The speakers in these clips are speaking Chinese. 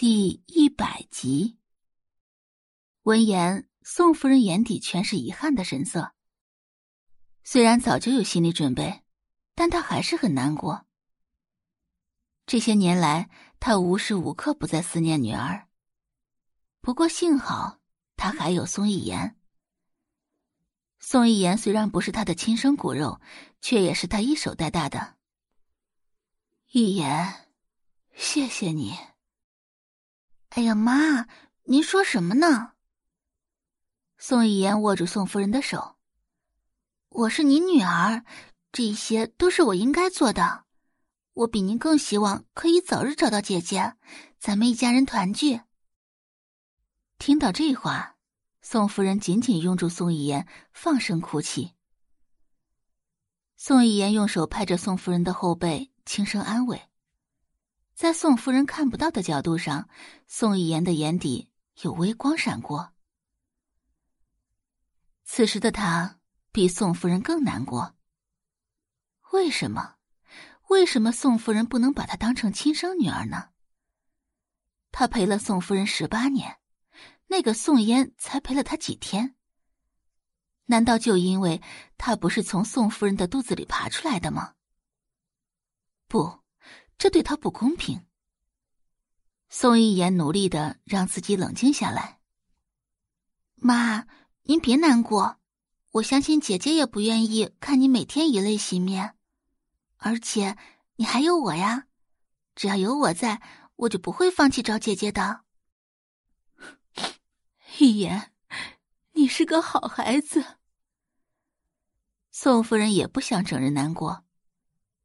第一百集。闻言，宋夫人眼底全是遗憾的神色。虽然早就有心理准备，但她还是很难过。这些年来，她无时无刻不在思念女儿。不过幸好，她还有宋一言。宋一言虽然不是她的亲生骨肉，却也是她一手带大的。一言，谢谢你。哎呀妈！您说什么呢？宋一言握住宋夫人的手。我是您女儿，这些都是我应该做的。我比您更希望可以早日找到姐姐，咱们一家人团聚。听到这话，宋夫人紧紧拥住宋一言，放声哭泣。宋一言用手拍着宋夫人的后背，轻声安慰。在宋夫人看不到的角度上，宋一言的眼底有微光闪过。此时的他比宋夫人更难过。为什么？为什么宋夫人不能把她当成亲生女儿呢？他陪了宋夫人十八年，那个宋嫣才陪了他几天。难道就因为他不是从宋夫人的肚子里爬出来的吗？不。这对他不公平。宋一言努力的让自己冷静下来。妈，您别难过，我相信姐姐也不愿意看你每天以泪洗面，而且你还有我呀，只要有我在，我就不会放弃找姐姐的。一言，你是个好孩子。宋夫人也不想整人难过，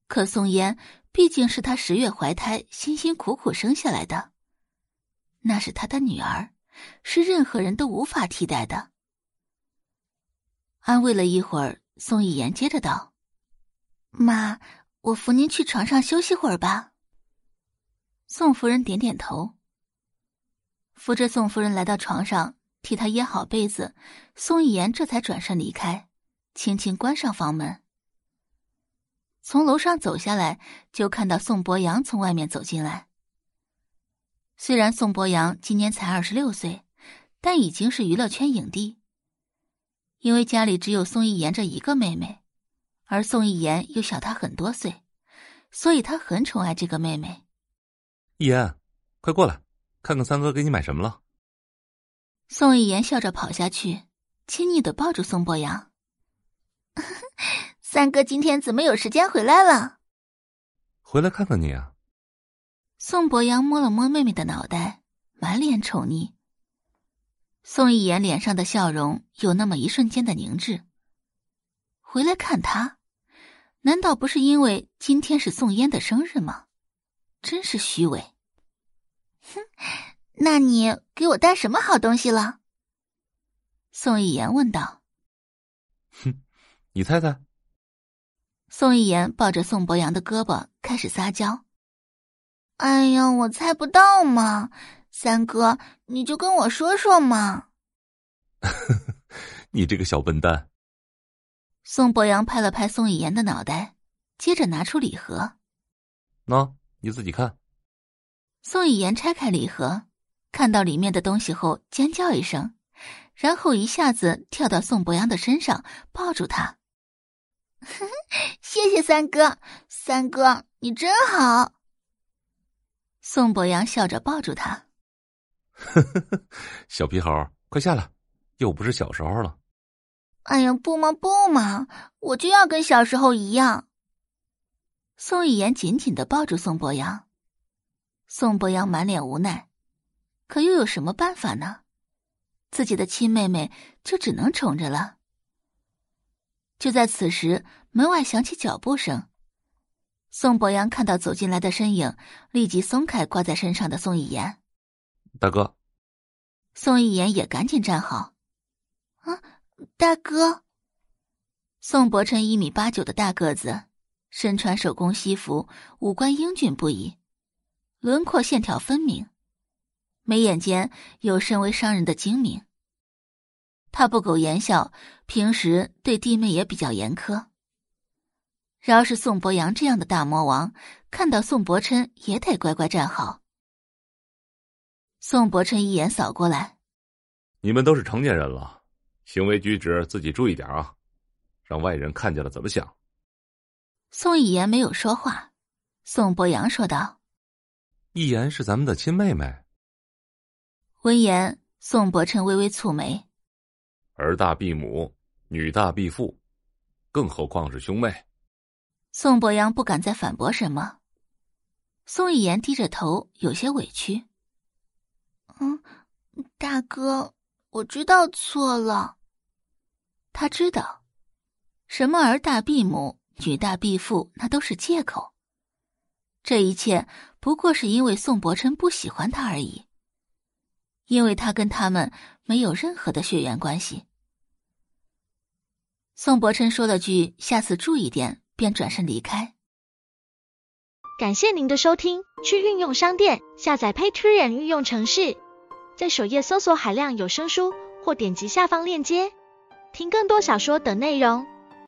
可宋嫣。毕竟是他十月怀胎，辛辛苦苦生下来的，那是他的女儿，是任何人都无法替代的。安慰了一会儿，宋一言接着道：“妈，我扶您去床上休息会儿吧。”宋夫人点点头，扶着宋夫人来到床上，替她掖好被子，宋一言这才转身离开，轻轻关上房门。从楼上走下来，就看到宋博阳从外面走进来。虽然宋博阳今年才二十六岁，但已经是娱乐圈影帝。因为家里只有宋一言这一个妹妹，而宋一言又小他很多岁，所以他很宠爱这个妹妹。一言，快过来，看看三哥给你买什么了。宋一言笑着跑下去，亲昵的抱住宋博阳。三哥今天怎么有时间回来了？回来看看你啊。宋博阳摸了摸妹妹的脑袋，满脸宠溺。宋一言脸上的笑容有那么一瞬间的凝滞。回来看他，难道不是因为今天是宋嫣的生日吗？真是虚伪。哼，那你给我带什么好东西了？宋一言问道。哼，你猜猜。宋一言抱着宋博阳的胳膊开始撒娇：“哎呀，我猜不到嘛！三哥，你就跟我说说嘛。”你这个小笨蛋！宋博阳拍了拍宋一言的脑袋，接着拿出礼盒：“喏，你自己看。”宋一言拆开礼盒，看到里面的东西后尖叫一声，然后一下子跳到宋博阳的身上，抱住他。谢谢三哥，三哥你真好。宋博阳笑着抱住他。小皮猴，快下来，又不是小时候了。哎呀，不嘛不嘛，我就要跟小时候一样。宋一言紧紧的抱住宋博阳，宋博阳满脸无奈，可又有什么办法呢？自己的亲妹妹就只能宠着了。就在此时，门外响起脚步声。宋博阳看到走进来的身影，立即松开挂在身上的宋一言。大哥，宋一言也赶紧站好。啊，大哥！宋博琛一米八九的大个子，身穿手工西服，五官英俊不已，轮廓线条分明，眉眼间有身为商人的精明。他不苟言笑，平时对弟妹也比较严苛。饶是宋博阳这样的大魔王，看到宋伯琛也得乖乖站好。宋伯琛一眼扫过来，你们都是成年人了，行为举止自己注意点啊，让外人看见了怎么想？宋一言没有说话，宋博阳说道：“一言是咱们的亲妹妹。”闻言，宋伯琛微微蹙眉：“儿大必母，女大必父，更何况是兄妹。”宋博阳不敢再反驳什么。宋一言低着头，有些委屈。嗯，大哥，我知道错了。他知道，什么儿大必母、女大必父，那都是借口。这一切不过是因为宋伯琛不喜欢他而已，因为他跟他们没有任何的血缘关系。宋伯琛说了句“下次注意点”，便转身离开。感谢您的收听，去运用商店下载 Patreon 运用城市。在首页搜索海量有声书，或点击下方链接听更多小说等内容。